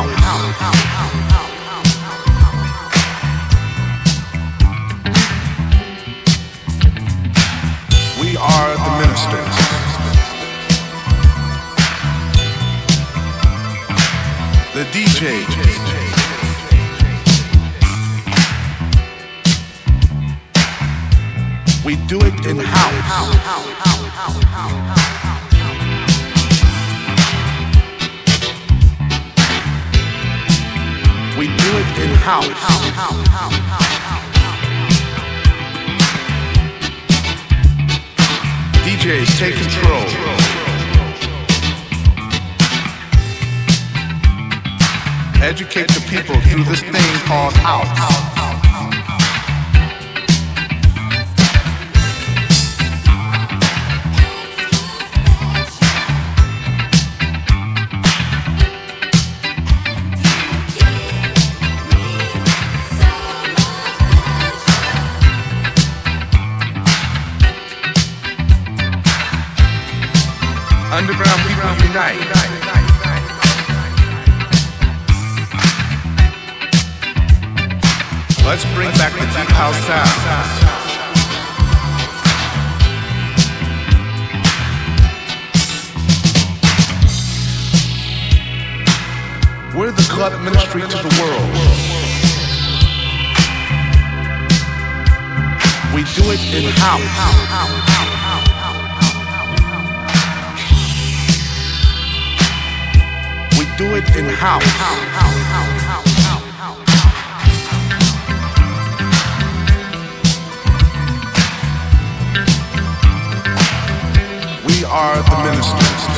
in house. People through this thing called house. Underground people unite. Let's bring back the deep house sound. We're the club ministry to the world. We do it in house. We do it in house. Are the ministers.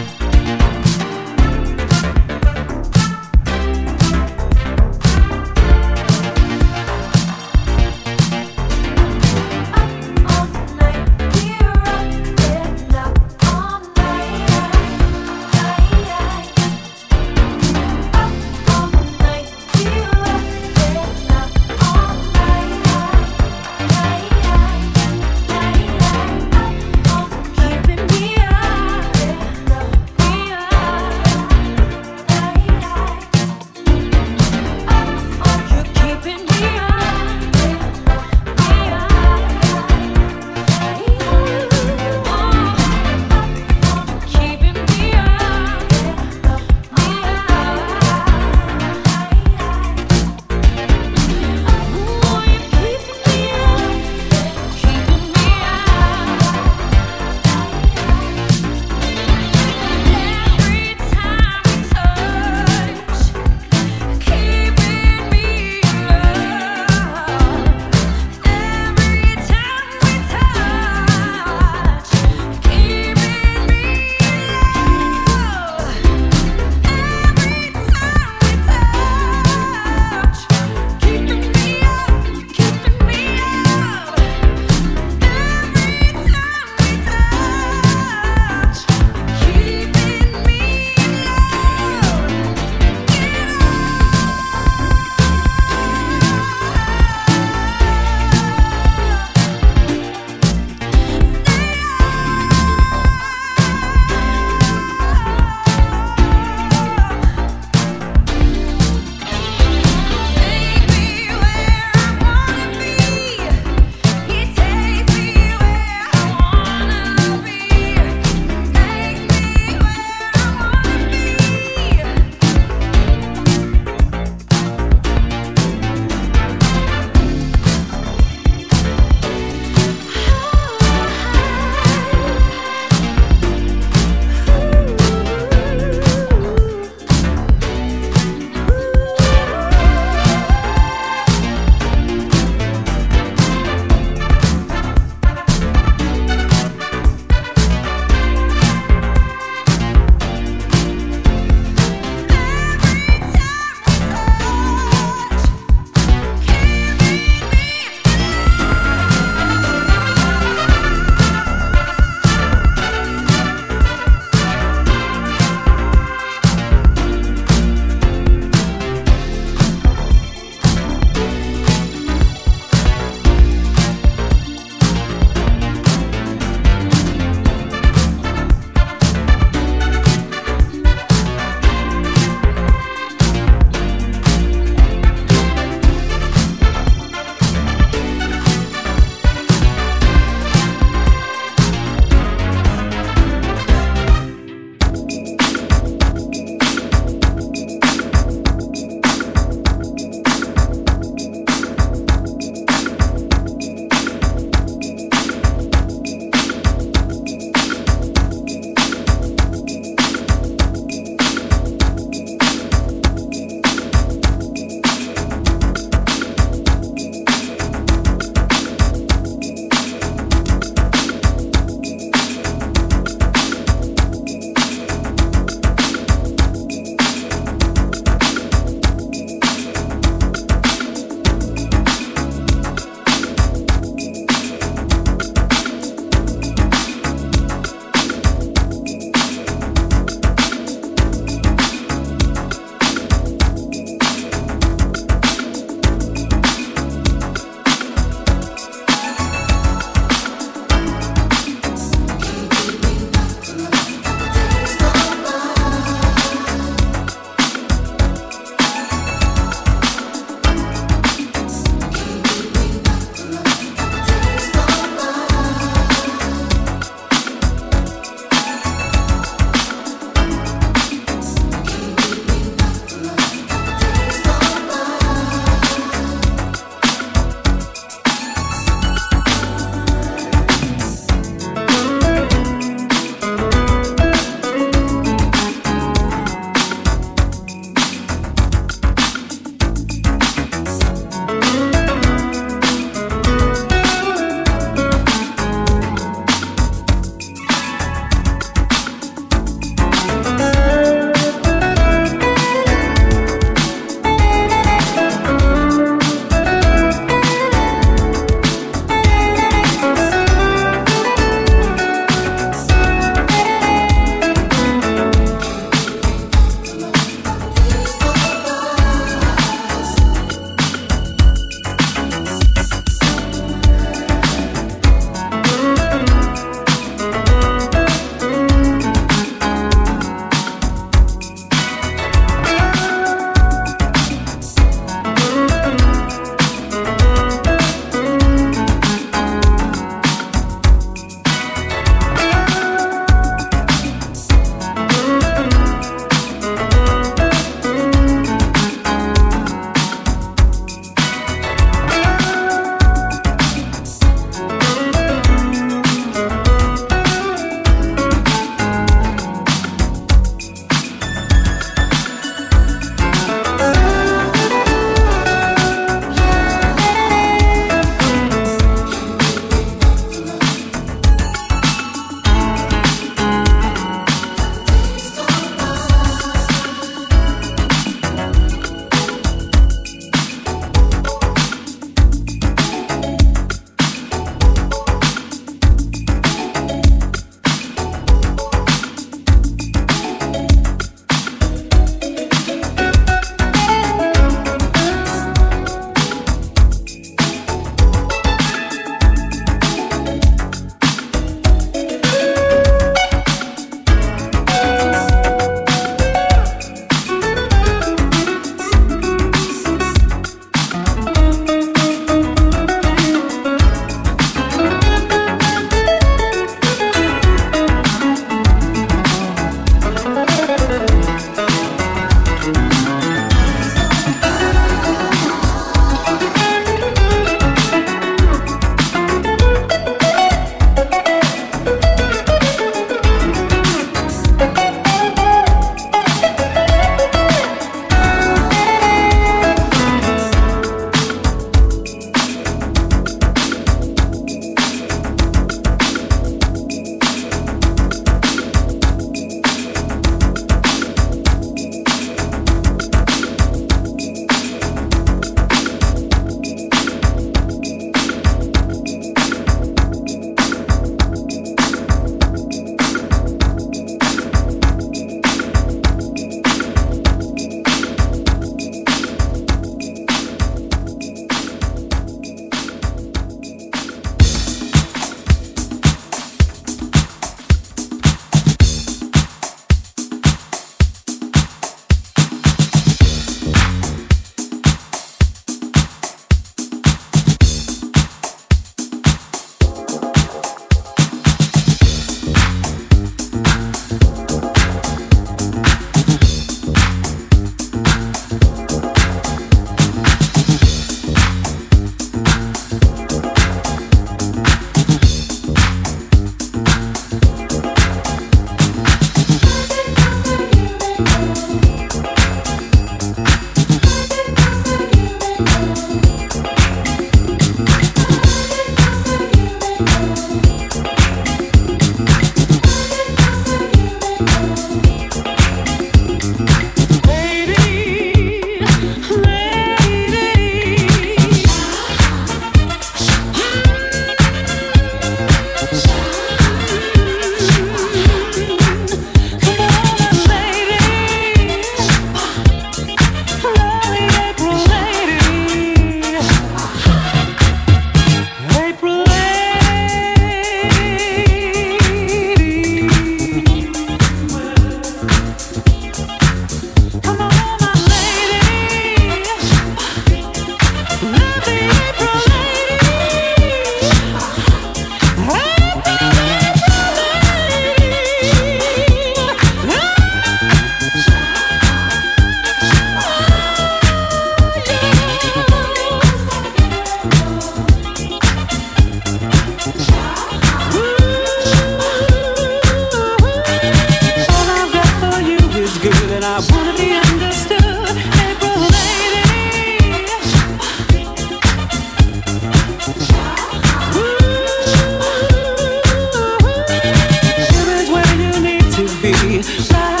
Bye.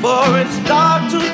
Before it's dark to